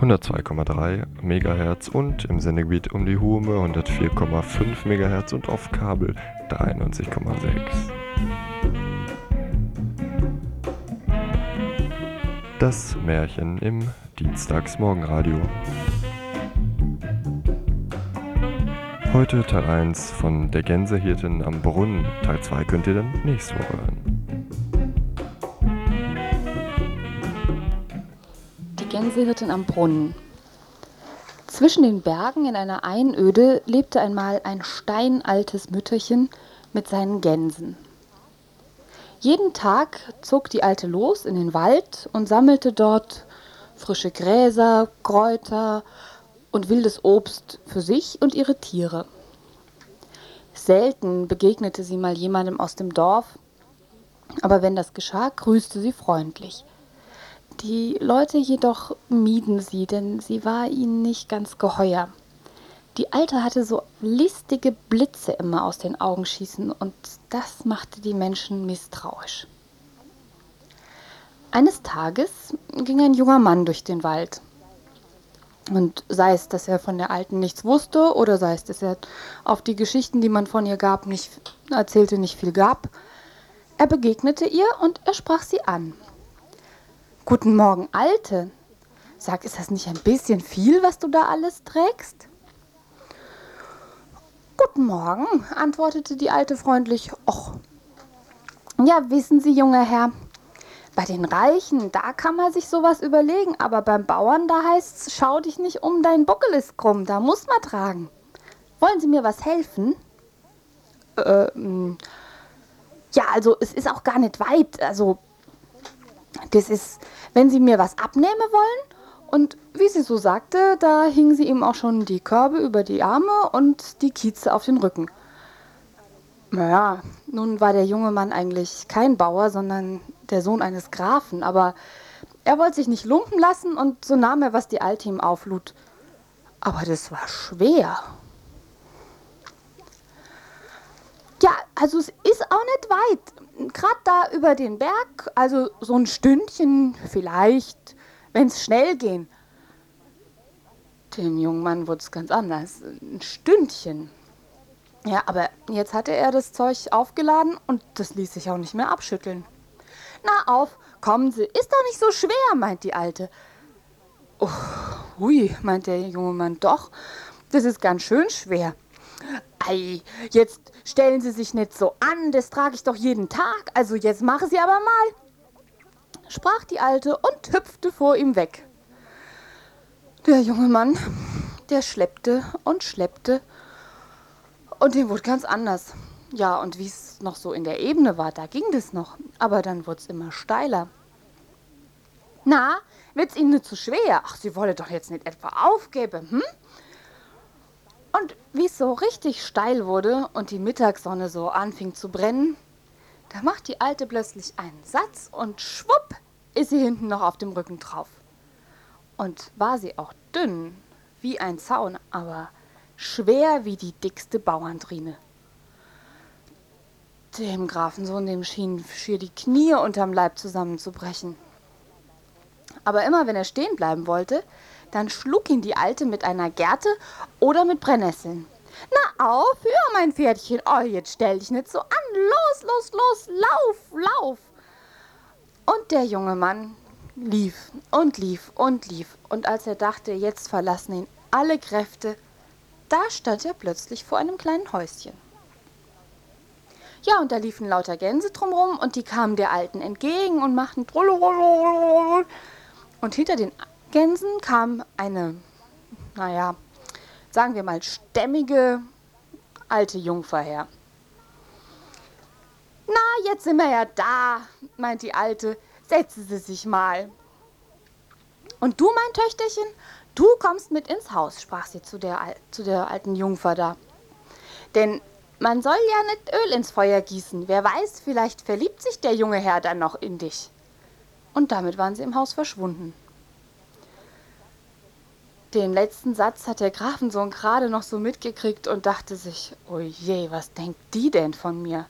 102,3 MHz und im Sendegebiet um die Hume 104,5 MHz und auf Kabel 93,6. Das Märchen im Dienstagsmorgenradio. Heute Teil 1 von Der Gänsehirten am Brunnen. Teil 2 könnt ihr dann nächste Woche hören. Gänsehirtin am Brunnen. Zwischen den Bergen in einer Einöde lebte einmal ein steinaltes Mütterchen mit seinen Gänsen. Jeden Tag zog die Alte los in den Wald und sammelte dort frische Gräser, Kräuter und wildes Obst für sich und ihre Tiere. Selten begegnete sie mal jemandem aus dem Dorf, aber wenn das geschah, grüßte sie freundlich. Die Leute jedoch mieden sie, denn sie war ihnen nicht ganz geheuer. Die Alte hatte so listige Blitze immer aus den Augen schießen und das machte die Menschen misstrauisch. Eines Tages ging ein junger Mann durch den Wald. Und sei es, dass er von der Alten nichts wusste oder sei es, dass er auf die Geschichten, die man von ihr gab, nicht erzählte, nicht viel gab, er begegnete ihr und er sprach sie an. Guten Morgen, Alte. Sag, ist das nicht ein bisschen viel, was du da alles trägst? Guten Morgen, antwortete die Alte freundlich. Och, ja, wissen Sie, junger Herr, bei den Reichen, da kann man sich sowas überlegen, aber beim Bauern, da heißt's, schau dich nicht um, dein Buckel ist krumm, da muss man tragen. Wollen Sie mir was helfen? Ähm, ja, also es ist auch gar nicht weit, also das ist, wenn Sie mir was abnehmen wollen, und wie sie so sagte, da hingen sie ihm auch schon die Körbe über die Arme und die Kieze auf den Rücken. Naja, nun war der junge Mann eigentlich kein Bauer, sondern der Sohn eines Grafen, aber er wollte sich nicht lumpen lassen und so nahm er, was die Alte ihm auflud. Aber das war schwer. Ja, also es ist auch nicht weit. Gerade da über den Berg, also so ein Stündchen vielleicht, wenn es schnell gehen. Dem jungen Mann wurde es ganz anders. Ein Stündchen. Ja, aber jetzt hatte er das Zeug aufgeladen und das ließ sich auch nicht mehr abschütteln. Na auf, kommen Sie, ist doch nicht so schwer, meint die Alte. Oh, hui, meint der junge Mann, doch, das ist ganz schön schwer. Ei, jetzt stellen Sie sich nicht so an, das trage ich doch jeden Tag, also jetzt machen Sie aber mal, sprach die Alte und hüpfte vor ihm weg. Der junge Mann, der schleppte und schleppte, und dem wurde ganz anders. Ja, und wie es noch so in der Ebene war, da ging das noch. Aber dann wurde es immer steiler. Na, wird's Ihnen nicht zu schwer? Ach, Sie wolle doch jetzt nicht etwa aufgeben, hm? Und wie es so richtig steil wurde und die Mittagssonne so anfing zu brennen, da macht die Alte plötzlich einen Satz und schwupp ist sie hinten noch auf dem Rücken drauf. Und war sie auch dünn wie ein Zaun, aber schwer wie die dickste Bauerntrine. Dem Grafensohn, dem schien schier die Knie unterm Leib zusammenzubrechen. Aber immer wenn er stehen bleiben wollte, dann schlug ihn die Alte mit einer Gerte oder mit Brennnesseln. Na auf, hör, mein Pferdchen. Oh, jetzt stell dich nicht so an. Los, los, los, lauf, lauf. Und der junge Mann lief und lief und lief. Und als er dachte, jetzt verlassen ihn alle Kräfte, da stand er plötzlich vor einem kleinen Häuschen. Ja, und da liefen lauter Gänse drumrum und die kamen der Alten entgegen und machten. Und hinter den Gänsen kam eine, naja, sagen wir mal, stämmige alte Jungfer her. Na, jetzt sind wir ja da, meint die Alte. Setzen Sie sich mal. Und du, mein Töchterchen, du kommst mit ins Haus, sprach sie zu der, zu der alten Jungfer da. Denn man soll ja nicht Öl ins Feuer gießen. Wer weiß, vielleicht verliebt sich der junge Herr dann noch in dich. Und damit waren sie im Haus verschwunden. Den letzten Satz hat der Grafensohn gerade noch so mitgekriegt und dachte sich, oh je, was denkt die denn von mir?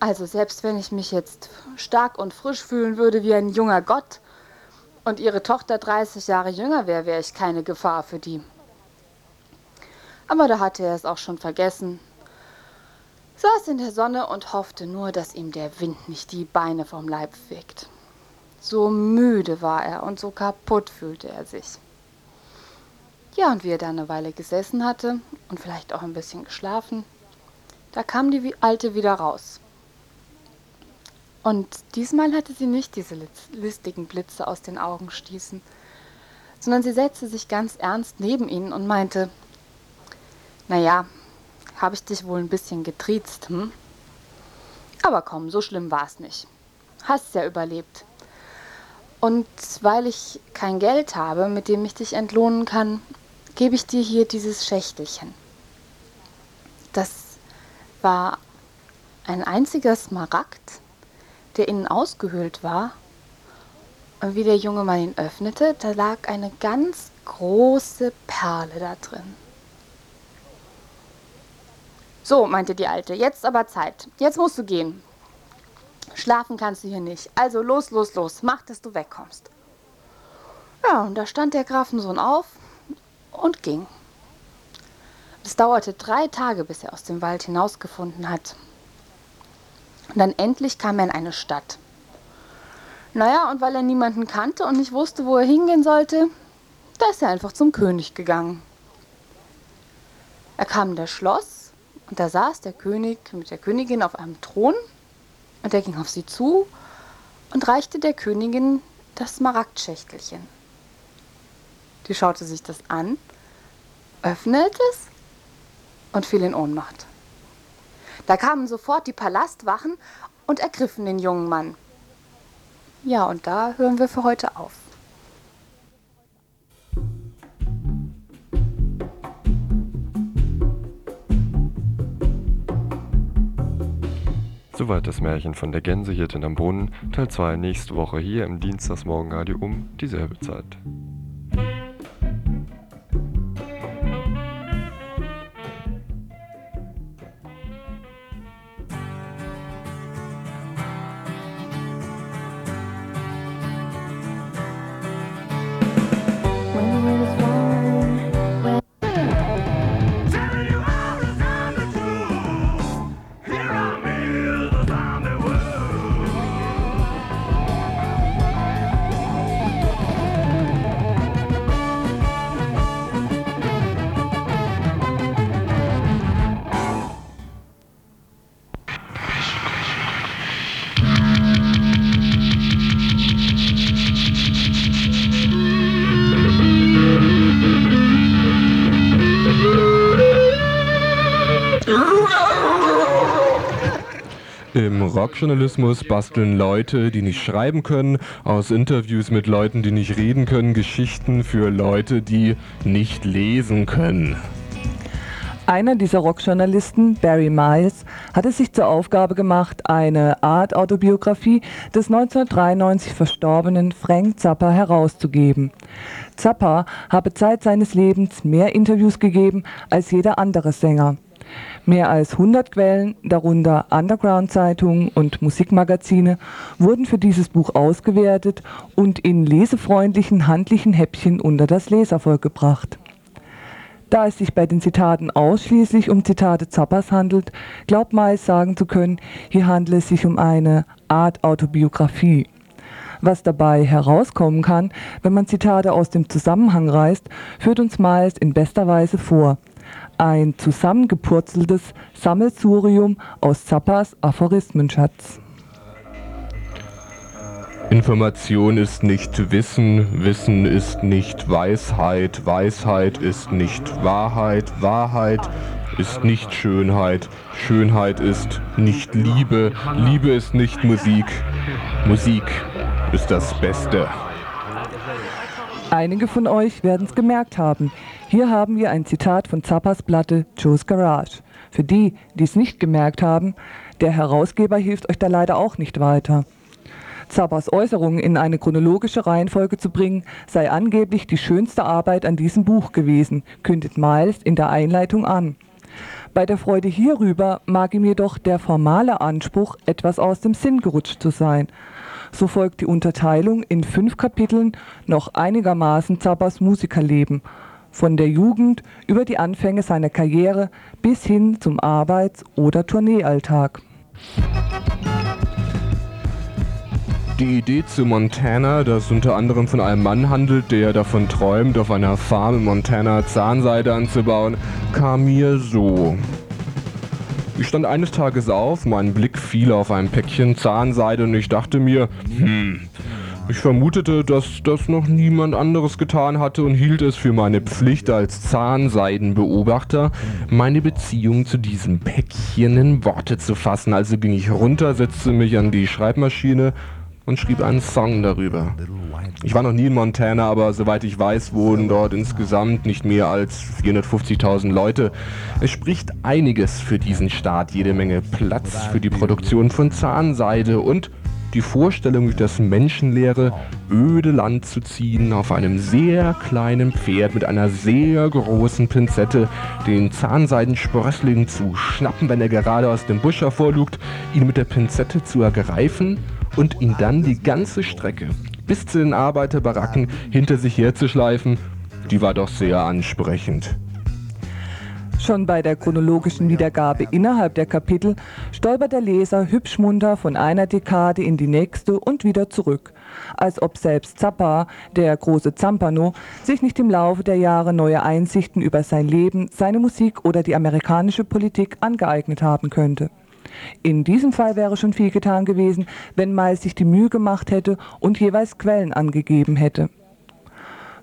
Also selbst wenn ich mich jetzt stark und frisch fühlen würde wie ein junger Gott, und ihre Tochter 30 Jahre jünger wäre, wäre ich keine Gefahr für die. Aber da hatte er es auch schon vergessen. Saß in der Sonne und hoffte nur, dass ihm der Wind nicht die Beine vom Leib fegt. So müde war er und so kaputt fühlte er sich. Ja, und wie er da eine Weile gesessen hatte und vielleicht auch ein bisschen geschlafen, da kam die Alte wieder raus. Und diesmal hatte sie nicht diese listigen Blitze aus den Augen stießen, sondern sie setzte sich ganz ernst neben ihn und meinte, naja, habe ich dich wohl ein bisschen getriezt, hm? Aber komm, so schlimm war es nicht. Hast ja überlebt. Und weil ich kein Geld habe, mit dem ich dich entlohnen kann, gebe ich dir hier dieses Schächtelchen. Das war ein einziger Smaragd, der innen ausgehöhlt war. Und wie der junge Mann ihn öffnete, da lag eine ganz große Perle da drin. So, meinte die Alte, jetzt aber Zeit. Jetzt musst du gehen. Schlafen kannst du hier nicht. Also los, los, los. Mach, dass du wegkommst. Ja, und da stand der Grafensohn auf und ging. Es dauerte drei Tage, bis er aus dem Wald hinausgefunden hat. Und dann endlich kam er in eine Stadt. Naja, und weil er niemanden kannte und nicht wusste, wo er hingehen sollte, da ist er einfach zum König gegangen. Er kam in das Schloss und da saß der König mit der Königin auf einem Thron und er ging auf sie zu und reichte der Königin das Smaragdschächtelchen. Die schaute sich das an, öffnete es und fiel in Ohnmacht. Da kamen sofort die Palastwachen und ergriffen den jungen Mann. Ja, und da hören wir für heute auf. Soweit das Märchen von der Gänsehirtin am Brunnen, Teil 2 nächste Woche hier im Dienstagsmorgenradio um dieselbe Zeit. Im Rockjournalismus basteln Leute, die nicht schreiben können, aus Interviews mit Leuten, die nicht reden können, Geschichten für Leute, die nicht lesen können. Einer dieser Rockjournalisten, Barry Miles, hat es sich zur Aufgabe gemacht, eine Art Autobiografie des 1993 verstorbenen Frank Zappa herauszugeben. Zappa habe Zeit seines Lebens mehr Interviews gegeben als jeder andere Sänger. Mehr als 100 Quellen, darunter Underground-Zeitungen und Musikmagazine, wurden für dieses Buch ausgewertet und in lesefreundlichen handlichen Häppchen unter das Leservolk gebracht. Da es sich bei den Zitaten ausschließlich um Zitate Zappas handelt, glaubt Miles sagen zu können, hier handle es sich um eine Art Autobiografie. Was dabei herauskommen kann, wenn man Zitate aus dem Zusammenhang reißt, führt uns Miles in bester Weise vor – ein zusammengepurzeltes Sammelsurium aus Zappas Aphorismenschatz. Information ist nicht Wissen, Wissen ist nicht Weisheit, Weisheit ist nicht Wahrheit, Wahrheit ist nicht Schönheit, Schönheit ist nicht Liebe, Liebe ist nicht Musik, Musik ist das Beste. Einige von euch werden es gemerkt haben. Hier haben wir ein Zitat von Zappas Platte Joe's Garage. Für die, die es nicht gemerkt haben, der Herausgeber hilft euch da leider auch nicht weiter. Zappas Äußerungen in eine chronologische Reihenfolge zu bringen, sei angeblich die schönste Arbeit an diesem Buch gewesen, kündet Miles in der Einleitung an. Bei der Freude hierüber mag ihm jedoch der formale Anspruch etwas aus dem Sinn gerutscht zu sein. So folgt die Unterteilung in fünf Kapiteln noch einigermaßen Zappas Musikerleben, von der Jugend über die Anfänge seiner Karriere bis hin zum Arbeits- oder Tourneealltag. Die Idee zu Montana, das unter anderem von einem Mann handelt, der davon träumt, auf einer Farm in Montana Zahnseide anzubauen, kam mir so. Ich stand eines Tages auf, mein Blick fiel auf ein Päckchen Zahnseide und ich dachte mir, hm, ich vermutete, dass das noch niemand anderes getan hatte und hielt es für meine Pflicht als Zahnseidenbeobachter, meine Beziehung zu diesem Päckchen in Worte zu fassen. Also ging ich runter, setzte mich an die Schreibmaschine und schrieb einen Song darüber. Ich war noch nie in Montana, aber soweit ich weiß, wohnen dort insgesamt nicht mehr als 450.000 Leute. Es spricht einiges für diesen Staat, jede Menge Platz für die Produktion von Zahnseide und die Vorstellung, durch das menschenleere, öde Land zu ziehen, auf einem sehr kleinen Pferd mit einer sehr großen Pinzette, den Zahnseidensprössling zu schnappen, wenn er gerade aus dem Busch hervorlugt, ihn mit der Pinzette zu ergreifen und ihn dann die ganze Strecke bis zu den Arbeiterbaracken hinter sich herzuschleifen, die war doch sehr ansprechend. Schon bei der chronologischen Wiedergabe innerhalb der Kapitel stolpert der Leser hübsch munter von einer Dekade in die nächste und wieder zurück, als ob selbst Zappa, der große Zampano, sich nicht im Laufe der Jahre neue Einsichten über sein Leben, seine Musik oder die amerikanische Politik angeeignet haben könnte. In diesem Fall wäre schon viel getan gewesen, wenn Miles sich die Mühe gemacht hätte und jeweils Quellen angegeben hätte.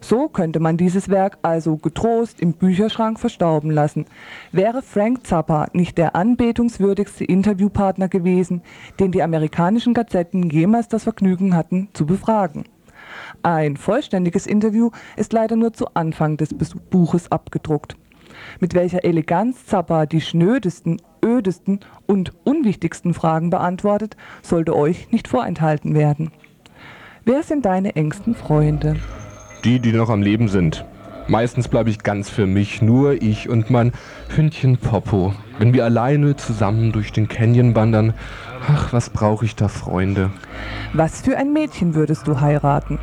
So könnte man dieses Werk also getrost im Bücherschrank verstauben lassen. Wäre Frank Zappa nicht der anbetungswürdigste Interviewpartner gewesen, den die amerikanischen Gazetten jemals das Vergnügen hatten zu befragen. Ein vollständiges Interview ist leider nur zu Anfang des Buches abgedruckt. Mit welcher Eleganz Zappa die schnödesten, ödesten und unwichtigsten Fragen beantwortet, sollte euch nicht vorenthalten werden. Wer sind deine engsten Freunde? Die, die noch am Leben sind. Meistens bleibe ich ganz für mich, nur ich und mein Hündchen Popo. Wenn wir alleine zusammen durch den Canyon wandern, ach, was brauche ich da Freunde? Was für ein Mädchen würdest du heiraten?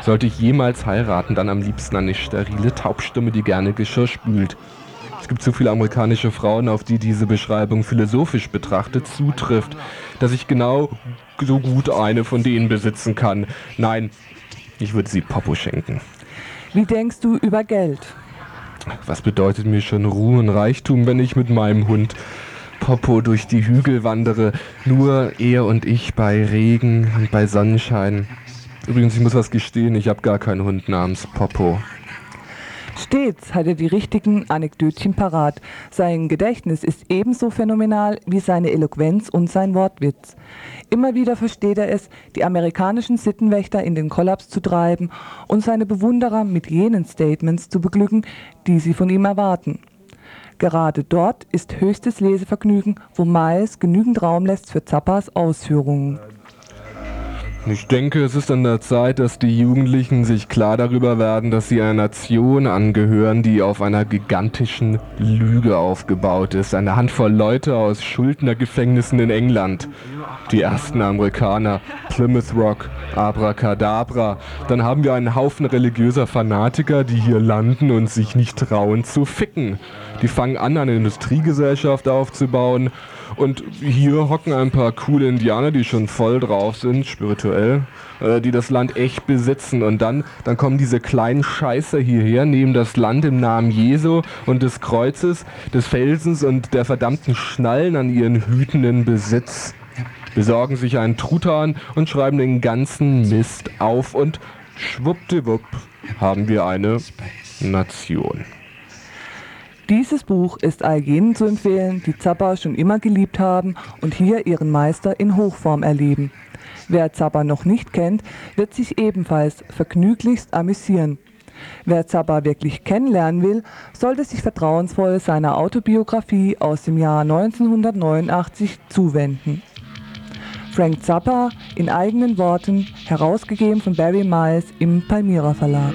Sollte ich jemals heiraten, dann am liebsten eine sterile Taubstimme, die gerne Geschirr spült. Es gibt zu viele amerikanische Frauen, auf die diese Beschreibung philosophisch betrachtet zutrifft, dass ich genau so gut eine von denen besitzen kann. Nein, ich würde sie Popo schenken. Wie denkst du über Geld? Was bedeutet mir schon Ruhe und Reichtum, wenn ich mit meinem Hund Popo durch die Hügel wandere? Nur er und ich bei Regen und bei Sonnenschein. Übrigens, ich muss was gestehen, ich habe gar keinen Hund namens Popo. Stets hat er die richtigen Anekdötchen parat. Sein Gedächtnis ist ebenso phänomenal wie seine Eloquenz und sein Wortwitz. Immer wieder versteht er es, die amerikanischen Sittenwächter in den Kollaps zu treiben und seine Bewunderer mit jenen Statements zu beglücken, die sie von ihm erwarten. Gerade dort ist höchstes Lesevergnügen, wo Miles genügend Raum lässt für Zappas Ausführungen. Ich denke, es ist an der Zeit, dass die Jugendlichen sich klar darüber werden, dass sie einer Nation angehören, die auf einer gigantischen Lüge aufgebaut ist. Eine Handvoll Leute aus Schuldnergefängnissen in England. Die ersten Amerikaner, Plymouth Rock, Abracadabra. Dann haben wir einen Haufen religiöser Fanatiker, die hier landen und sich nicht trauen zu ficken. Die fangen an, eine Industriegesellschaft aufzubauen und hier hocken ein paar coole Indianer, die schon voll drauf sind, spirituell, äh, die das Land echt besitzen. Und dann, dann kommen diese kleinen Scheiße hierher, nehmen das Land im Namen Jesu und des Kreuzes, des Felsens und der verdammten Schnallen an ihren hütenden Besitz. Besorgen sich einen Truthahn und schreiben den ganzen Mist auf und schwuppdiwupp haben wir eine Nation. Dieses Buch ist all jenen zu empfehlen, die Zappa schon immer geliebt haben und hier ihren Meister in Hochform erleben. Wer Zappa noch nicht kennt, wird sich ebenfalls vergnüglichst amüsieren. Wer Zappa wirklich kennenlernen will, sollte sich vertrauensvoll seiner Autobiografie aus dem Jahr 1989 zuwenden. Frank Zappa in eigenen Worten, herausgegeben von Barry Miles im Palmyra Verlag.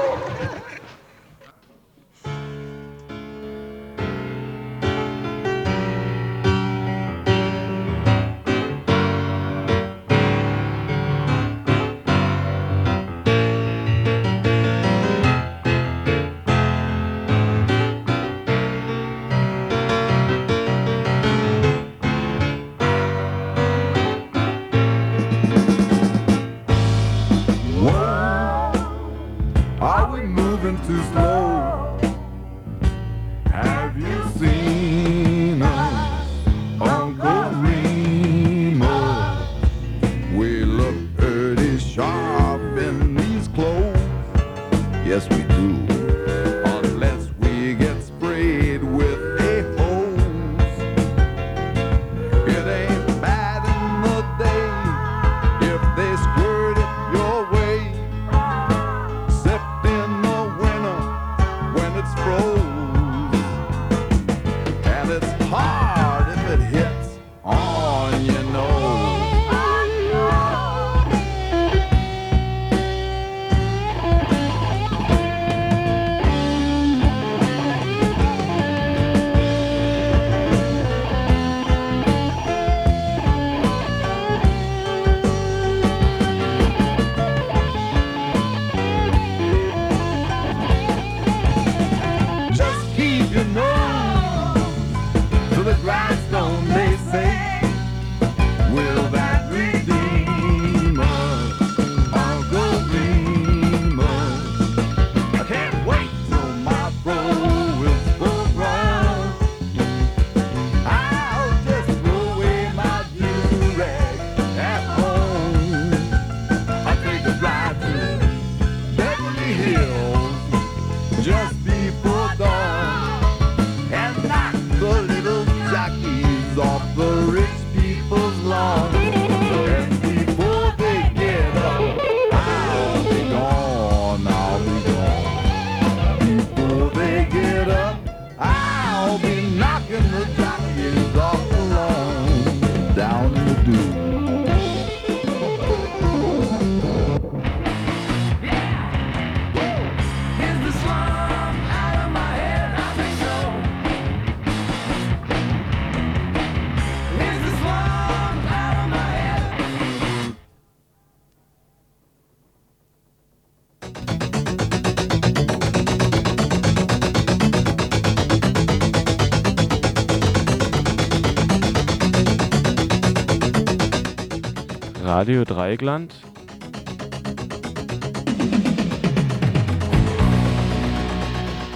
Radio Dreigland.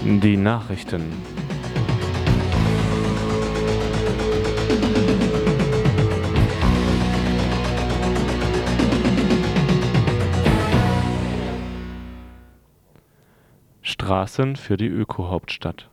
Die Nachrichten. Straßen für die Öko-Hauptstadt.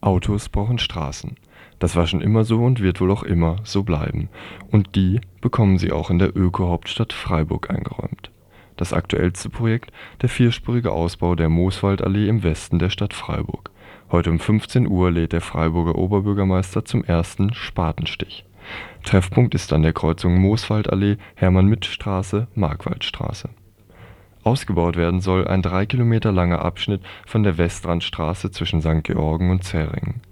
Autos brauchen Straßen. Das war schon immer so und wird wohl auch immer so bleiben. Und die bekommen sie auch in der Öko-Hauptstadt Freiburg eingeräumt. Das aktuellste Projekt, der vierspurige Ausbau der Mooswaldallee im Westen der Stadt Freiburg. Heute um 15 Uhr lädt der Freiburger Oberbürgermeister zum ersten Spatenstich. Treffpunkt ist an der Kreuzung Mooswaldallee, Hermann-Mitt-Straße, Markwaldstraße. Ausgebaut werden soll ein drei Kilometer langer Abschnitt von der Westrandstraße zwischen St. Georgen und Zähringen.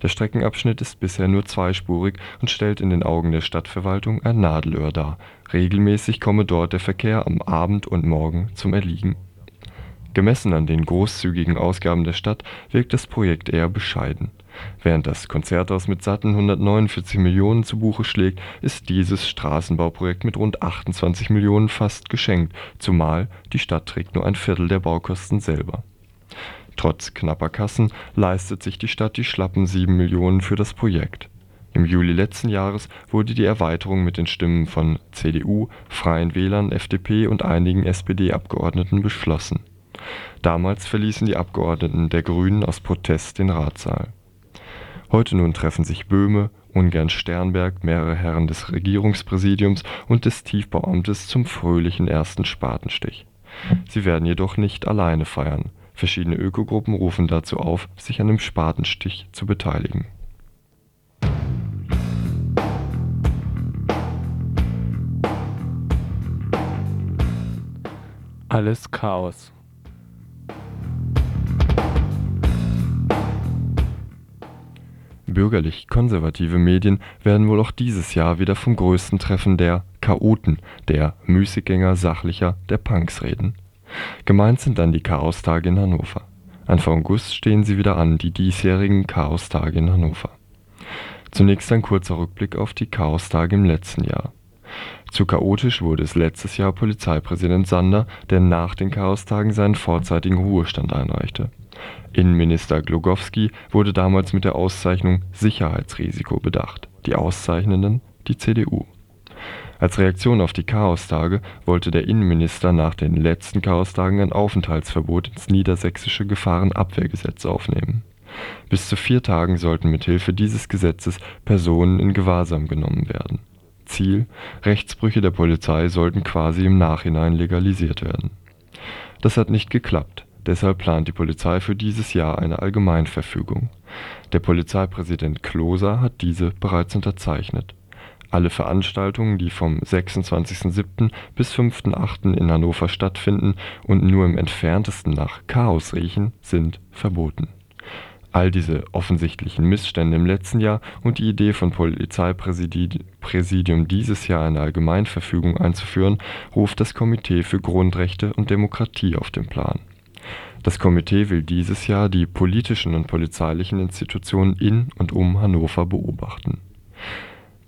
Der Streckenabschnitt ist bisher nur zweispurig und stellt in den Augen der Stadtverwaltung ein Nadelöhr dar. Regelmäßig komme dort der Verkehr am Abend und Morgen zum Erliegen. Gemessen an den großzügigen Ausgaben der Stadt wirkt das Projekt eher bescheiden. Während das Konzerthaus mit satten 149 Millionen zu Buche schlägt, ist dieses Straßenbauprojekt mit rund 28 Millionen fast geschenkt, zumal die Stadt trägt nur ein Viertel der Baukosten selber. Trotz knapper Kassen leistet sich die Stadt die schlappen 7 Millionen für das Projekt. Im Juli letzten Jahres wurde die Erweiterung mit den Stimmen von CDU, Freien Wählern, FDP und einigen SPD-Abgeordneten beschlossen. Damals verließen die Abgeordneten der Grünen aus Protest den Ratssaal. Heute nun treffen sich Böhme, ungern Sternberg, mehrere Herren des Regierungspräsidiums und des Tiefbauamtes zum fröhlichen ersten Spatenstich. Sie werden jedoch nicht alleine feiern. Verschiedene Ökogruppen rufen dazu auf, sich an dem Spatenstich zu beteiligen. Alles Chaos. Bürgerlich-konservative Medien werden wohl auch dieses Jahr wieder vom größten Treffen der Chaoten, der Müßiggänger, Sachlicher, der Punks reden. Gemeint sind dann die Chaostage in Hannover. Anfang August stehen sie wieder an, die diesjährigen Chaostage in Hannover. Zunächst ein kurzer Rückblick auf die Chaostage im letzten Jahr. Zu chaotisch wurde es letztes Jahr Polizeipräsident Sander, der nach den Chaostagen seinen vorzeitigen Ruhestand einreichte. Innenminister Glogowski wurde damals mit der Auszeichnung Sicherheitsrisiko bedacht, die Auszeichnenden die CDU. Als Reaktion auf die Chaostage wollte der Innenminister nach den letzten Chaostagen ein Aufenthaltsverbot ins niedersächsische Gefahrenabwehrgesetz aufnehmen. Bis zu vier Tagen sollten mithilfe dieses Gesetzes Personen in Gewahrsam genommen werden. Ziel: Rechtsbrüche der Polizei sollten quasi im Nachhinein legalisiert werden. Das hat nicht geklappt, deshalb plant die Polizei für dieses Jahr eine Allgemeinverfügung. Der Polizeipräsident Kloser hat diese bereits unterzeichnet. Alle Veranstaltungen, die vom 26.07. bis 5.08. in Hannover stattfinden und nur im entferntesten nach Chaos riechen, sind verboten. All diese offensichtlichen Missstände im letzten Jahr und die Idee von Polizeipräsidium dieses Jahr eine Allgemeinverfügung einzuführen, ruft das Komitee für Grundrechte und Demokratie auf den Plan. Das Komitee will dieses Jahr die politischen und polizeilichen Institutionen in und um Hannover beobachten.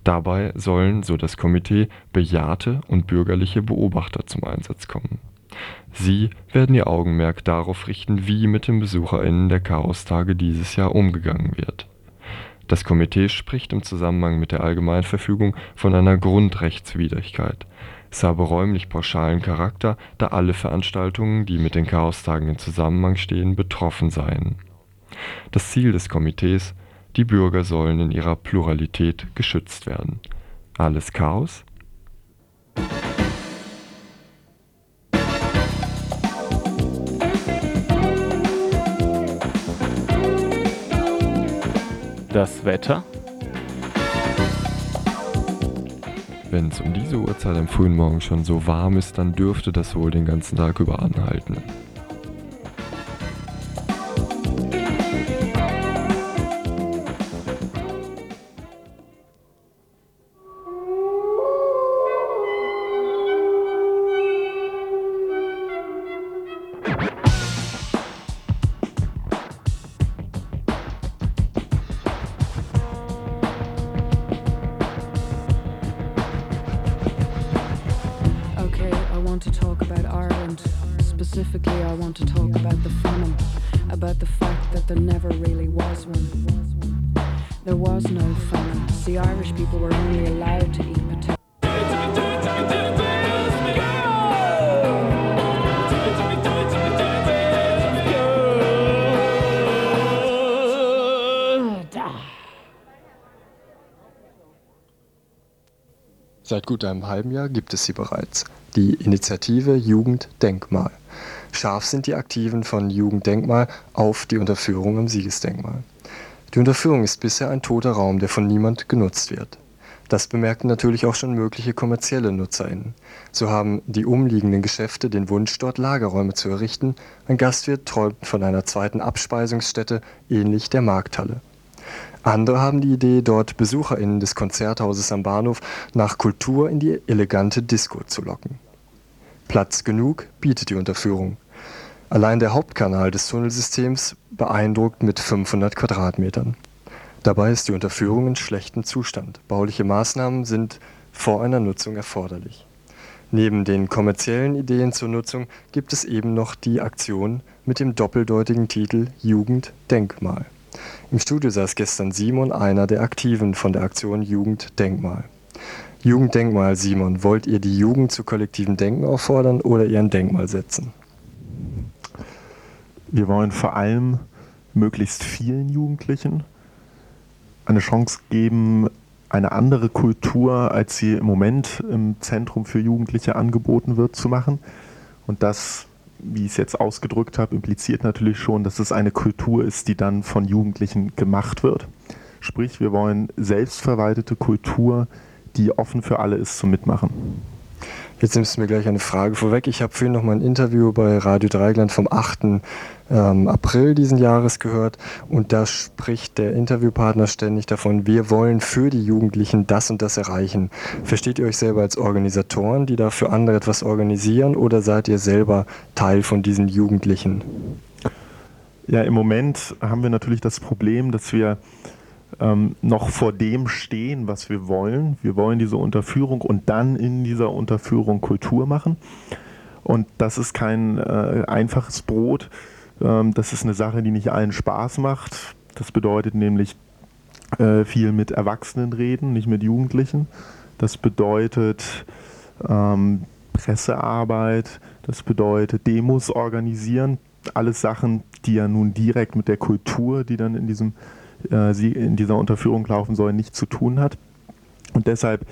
Dabei sollen, so das Komitee, bejahrte und bürgerliche Beobachter zum Einsatz kommen. Sie werden ihr Augenmerk darauf richten, wie mit den BesucherInnen der Chaostage dieses Jahr umgegangen wird. Das Komitee spricht im Zusammenhang mit der Allgemeinverfügung von einer Grundrechtswidrigkeit. Es habe räumlich pauschalen Charakter, da alle Veranstaltungen, die mit den Chaostagen in Zusammenhang stehen, betroffen seien. Das Ziel des Komitees: Die Bürger sollen in ihrer Pluralität geschützt werden. Alles Chaos? Das Wetter? Wenn es um diese Uhrzeit am frühen Morgen schon so warm ist, dann dürfte das wohl den ganzen Tag über anhalten. Seit gut einem halben Jahr gibt es sie bereits, die Initiative Jugenddenkmal. Scharf sind die Aktiven von Jugenddenkmal auf die Unterführung im Siegesdenkmal. Die Unterführung ist bisher ein toter Raum, der von niemand genutzt wird. Das bemerkten natürlich auch schon mögliche kommerzielle NutzerInnen. So haben die umliegenden Geschäfte den Wunsch, dort Lagerräume zu errichten. Ein Gastwirt träumt von einer zweiten Abspeisungsstätte, ähnlich der Markthalle. Andere haben die Idee, dort BesucherInnen des Konzerthauses am Bahnhof nach Kultur in die elegante Disco zu locken. Platz genug bietet die Unterführung. Allein der Hauptkanal des Tunnelsystems beeindruckt mit 500 Quadratmetern. Dabei ist die Unterführung in schlechtem Zustand. Bauliche Maßnahmen sind vor einer Nutzung erforderlich. Neben den kommerziellen Ideen zur Nutzung gibt es eben noch die Aktion mit dem doppeldeutigen Titel Jugenddenkmal. Im Studio saß gestern Simon, einer der Aktiven von der Aktion Jugenddenkmal. Jugenddenkmal, Simon, wollt ihr die Jugend zu kollektivem Denken auffordern oder ihr ein Denkmal setzen? Wir wollen vor allem möglichst vielen Jugendlichen eine Chance geben, eine andere Kultur, als sie im Moment im Zentrum für Jugendliche angeboten wird, zu machen. Und das, wie ich es jetzt ausgedrückt habe, impliziert natürlich schon, dass es eine Kultur ist, die dann von Jugendlichen gemacht wird. Sprich, wir wollen selbstverwaltete Kultur, die offen für alle ist zum Mitmachen. Jetzt nimmst du mir gleich eine Frage vorweg. Ich habe vorhin noch mal ein Interview bei Radio Dreigland vom 8. Ähm, April diesen Jahres gehört und da spricht der Interviewpartner ständig davon, wir wollen für die Jugendlichen das und das erreichen. Versteht ihr euch selber als Organisatoren, die da für andere etwas organisieren oder seid ihr selber Teil von diesen Jugendlichen? Ja, im Moment haben wir natürlich das Problem, dass wir ähm, noch vor dem stehen, was wir wollen. Wir wollen diese Unterführung und dann in dieser Unterführung Kultur machen. Und das ist kein äh, einfaches Brot. Ähm, das ist eine Sache, die nicht allen Spaß macht. Das bedeutet nämlich äh, viel mit Erwachsenen reden, nicht mit Jugendlichen. Das bedeutet ähm, Pressearbeit, das bedeutet Demos organisieren. Alles Sachen, die ja nun direkt mit der Kultur, die dann in, diesem, äh, in dieser Unterführung laufen soll, nichts zu tun hat. Und deshalb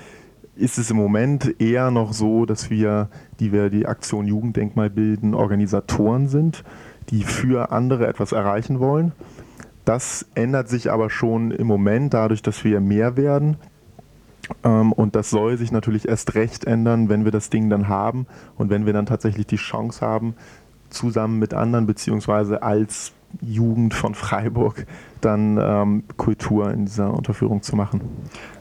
ist es im Moment eher noch so, dass wir, die wir die Aktion Jugenddenkmal bilden, Organisatoren sind, die für andere etwas erreichen wollen. Das ändert sich aber schon im Moment dadurch, dass wir mehr werden. Ähm, und das soll sich natürlich erst recht ändern, wenn wir das Ding dann haben und wenn wir dann tatsächlich die Chance haben, zusammen mit anderen beziehungsweise als Jugend von Freiburg dann ähm, Kultur in dieser Unterführung zu machen.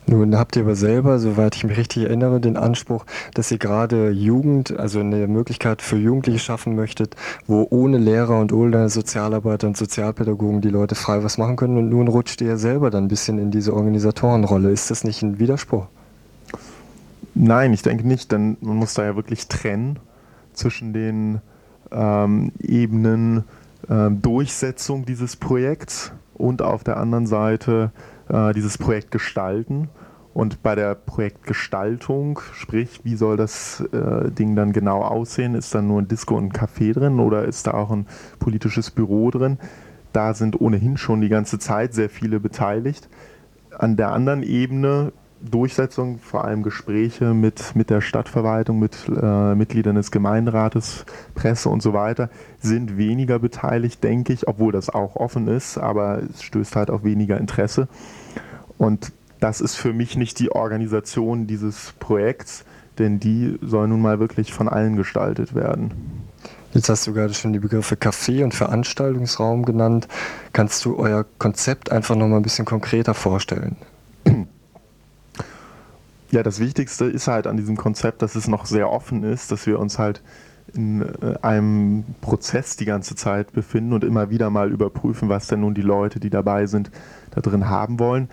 Nun habt ihr aber selber, soweit ich mich richtig erinnere, den Anspruch, dass ihr gerade Jugend, also eine Möglichkeit für Jugendliche schaffen möchtet, wo ohne Lehrer und ohne Sozialarbeiter und Sozialpädagogen die Leute frei was machen können. Und nun rutscht ihr selber dann ein bisschen in diese Organisatorenrolle. Ist das nicht ein Widerspruch? Nein, ich denke nicht, denn man muss da ja wirklich trennen zwischen den ähm, Ebenen Durchsetzung dieses Projekts und auf der anderen Seite äh, dieses Projekt gestalten. Und bei der Projektgestaltung, sprich, wie soll das äh, Ding dann genau aussehen? Ist da nur ein Disco und ein Café drin oder ist da auch ein politisches Büro drin? Da sind ohnehin schon die ganze Zeit sehr viele beteiligt. An der anderen Ebene Durchsetzung, vor allem Gespräche mit, mit der Stadtverwaltung, mit äh, Mitgliedern des Gemeinderates, Presse und so weiter, sind weniger beteiligt, denke ich, obwohl das auch offen ist, aber es stößt halt auf weniger Interesse. Und das ist für mich nicht die Organisation dieses Projekts, denn die soll nun mal wirklich von allen gestaltet werden. Jetzt hast du gerade schon die Begriffe Café und Veranstaltungsraum genannt. Kannst du euer Konzept einfach noch mal ein bisschen konkreter vorstellen? Ja, das Wichtigste ist halt an diesem Konzept, dass es noch sehr offen ist, dass wir uns halt in äh, einem Prozess die ganze Zeit befinden und immer wieder mal überprüfen, was denn nun die Leute, die dabei sind, da drin haben wollen.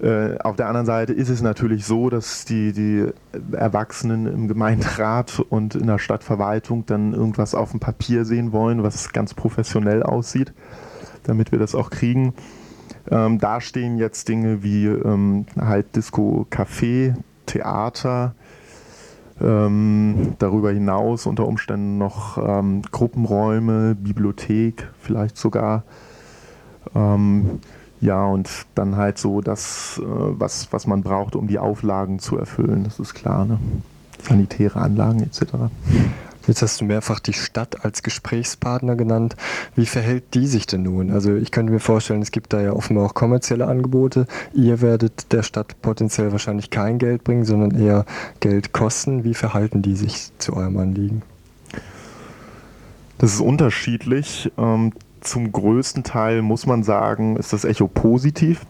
Äh, auf der anderen Seite ist es natürlich so, dass die, die Erwachsenen im Gemeinderat und in der Stadtverwaltung dann irgendwas auf dem Papier sehen wollen, was ganz professionell aussieht, damit wir das auch kriegen. Ähm, da stehen jetzt Dinge wie ähm, halt Disco, Café, Theater, ähm, darüber hinaus unter Umständen noch ähm, Gruppenräume, Bibliothek vielleicht sogar. Ähm, ja, und dann halt so das, äh, was, was man braucht, um die Auflagen zu erfüllen, das ist klar. Ne? Sanitäre Anlagen etc. Jetzt hast du mehrfach die Stadt als Gesprächspartner genannt. Wie verhält die sich denn nun? Also ich könnte mir vorstellen, es gibt da ja offenbar auch kommerzielle Angebote. Ihr werdet der Stadt potenziell wahrscheinlich kein Geld bringen, sondern eher Geld kosten. Wie verhalten die sich zu eurem Anliegen? Das ist unterschiedlich. Ähm, zum größten Teil muss man sagen, ist das Echo positiv.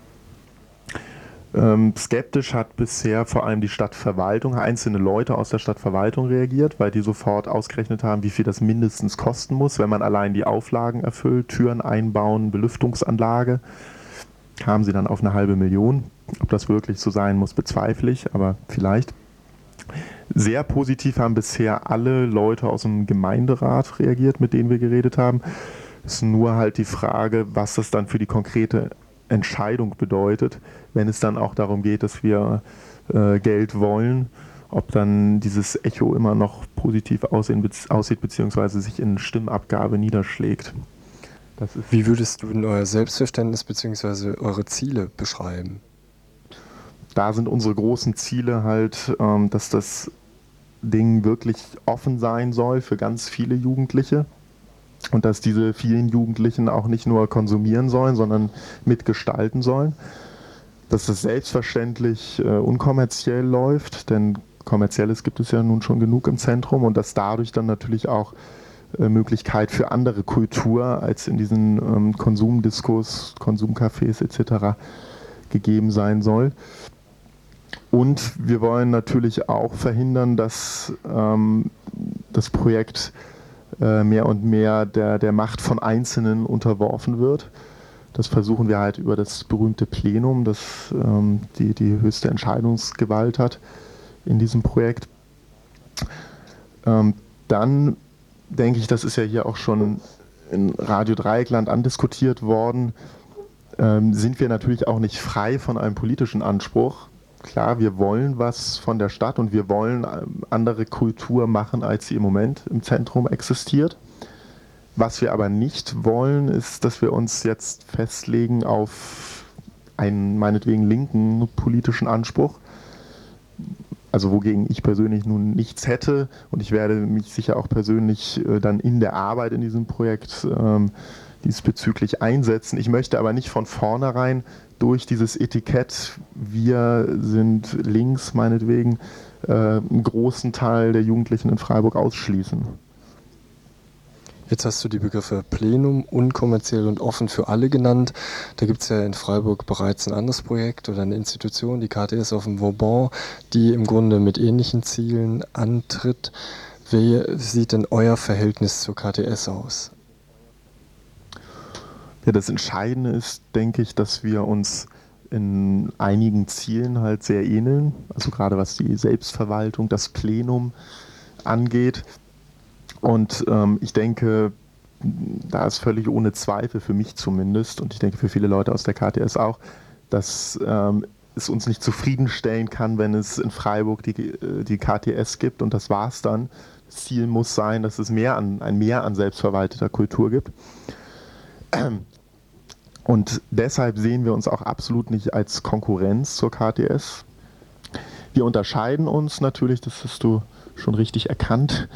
Ähm, skeptisch hat bisher vor allem die Stadtverwaltung, einzelne Leute aus der Stadtverwaltung reagiert, weil die sofort ausgerechnet haben, wie viel das mindestens kosten muss, wenn man allein die Auflagen erfüllt, Türen einbauen, Belüftungsanlage. Kamen sie dann auf eine halbe Million. Ob das wirklich so sein muss, bezweifle ich, aber vielleicht. Sehr positiv haben bisher alle Leute aus dem Gemeinderat reagiert, mit denen wir geredet haben. Es ist nur halt die Frage, was das dann für die konkrete Entscheidung bedeutet, wenn es dann auch darum geht, dass wir äh, Geld wollen, ob dann dieses Echo immer noch positiv aussehen, aussieht, beziehungsweise sich in Stimmabgabe niederschlägt. Wie würdest du denn euer Selbstverständnis bzw. eure Ziele beschreiben? Da sind unsere großen Ziele halt, ähm, dass das Ding wirklich offen sein soll für ganz viele Jugendliche und dass diese vielen Jugendlichen auch nicht nur konsumieren sollen, sondern mitgestalten sollen. Dass das selbstverständlich äh, unkommerziell läuft, denn kommerzielles gibt es ja nun schon genug im Zentrum und dass dadurch dann natürlich auch äh, Möglichkeit für andere Kultur als in diesen ähm, Konsumdiskos, Konsumcafés etc. gegeben sein soll. Und wir wollen natürlich auch verhindern, dass ähm, das Projekt äh, mehr und mehr der, der Macht von Einzelnen unterworfen wird. Das versuchen wir halt über das berühmte Plenum, das ähm, die, die höchste Entscheidungsgewalt hat in diesem Projekt. Ähm, dann denke ich, das ist ja hier auch schon in Radio Dreieckland andiskutiert worden, ähm, sind wir natürlich auch nicht frei von einem politischen Anspruch. Klar, wir wollen was von der Stadt und wir wollen ähm, andere Kultur machen, als sie im Moment im Zentrum existiert. Was wir aber nicht wollen, ist, dass wir uns jetzt festlegen auf einen meinetwegen linken politischen Anspruch. Also wogegen ich persönlich nun nichts hätte und ich werde mich sicher auch persönlich äh, dann in der Arbeit in diesem Projekt ähm, diesbezüglich einsetzen. Ich möchte aber nicht von vornherein durch dieses Etikett, wir sind links meinetwegen, äh, einen großen Teil der Jugendlichen in Freiburg ausschließen. Jetzt hast du die Begriffe Plenum, unkommerziell und offen für alle genannt. Da gibt es ja in Freiburg bereits ein anderes Projekt oder eine Institution, die KTS auf dem Vauban, die im Grunde mit ähnlichen Zielen antritt. Wie sieht denn euer Verhältnis zur KTS aus? Ja, das Entscheidende ist, denke ich, dass wir uns in einigen Zielen halt sehr ähneln. Also gerade was die Selbstverwaltung, das Plenum angeht. Und ähm, ich denke, da ist völlig ohne Zweifel für mich zumindest und ich denke für viele Leute aus der KTS auch, dass ähm, es uns nicht zufriedenstellen kann, wenn es in Freiburg die, äh, die KTS gibt und das war's dann. Das Ziel muss sein, dass es mehr an, ein Mehr an selbstverwalteter Kultur gibt. Und deshalb sehen wir uns auch absolut nicht als Konkurrenz zur KTS. Wir unterscheiden uns natürlich, das hast du schon richtig erkannt,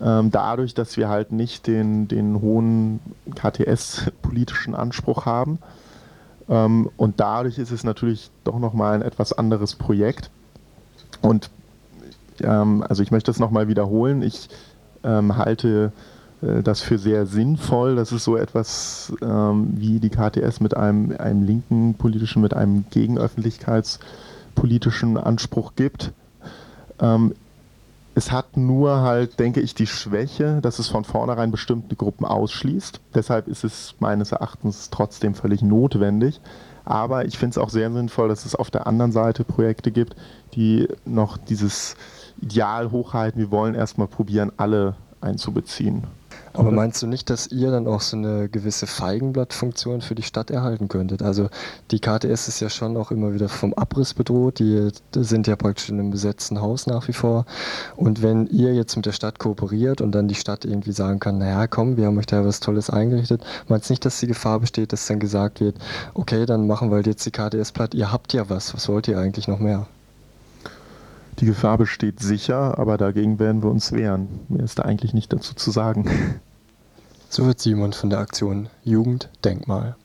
ähm, dadurch, dass wir halt nicht den, den hohen KTS-politischen Anspruch haben. Ähm, und dadurch ist es natürlich doch nochmal ein etwas anderes Projekt. Und ähm, also ich möchte das nochmal wiederholen. Ich halte das für sehr sinnvoll, dass es so etwas ähm, wie die KTS mit einem, einem linken politischen, mit einem gegenöffentlichkeitspolitischen Anspruch gibt. Ähm, es hat nur halt, denke ich, die Schwäche, dass es von vornherein bestimmte Gruppen ausschließt. Deshalb ist es meines Erachtens trotzdem völlig notwendig. Aber ich finde es auch sehr sinnvoll, dass es auf der anderen Seite Projekte gibt, die noch dieses Ideal hochhalten. Wir wollen erstmal probieren, alle einzubeziehen. Aber meinst du nicht, dass ihr dann auch so eine gewisse Feigenblattfunktion für die Stadt erhalten könntet? Also die KTS ist ja schon auch immer wieder vom Abriss bedroht. Die sind ja praktisch in einem besetzten Haus nach wie vor. Und wenn ihr jetzt mit der Stadt kooperiert und dann die Stadt irgendwie sagen kann, naja, komm, wir haben euch da was Tolles eingerichtet, meinst du nicht, dass die Gefahr besteht, dass dann gesagt wird, okay, dann machen wir halt jetzt die KTS platt, ihr habt ja was, was wollt ihr eigentlich noch mehr? Die Gefahr besteht sicher, aber dagegen werden wir uns wehren. Mehr ist da eigentlich nicht dazu zu sagen. So wird Simon von der Aktion Jugenddenkmal.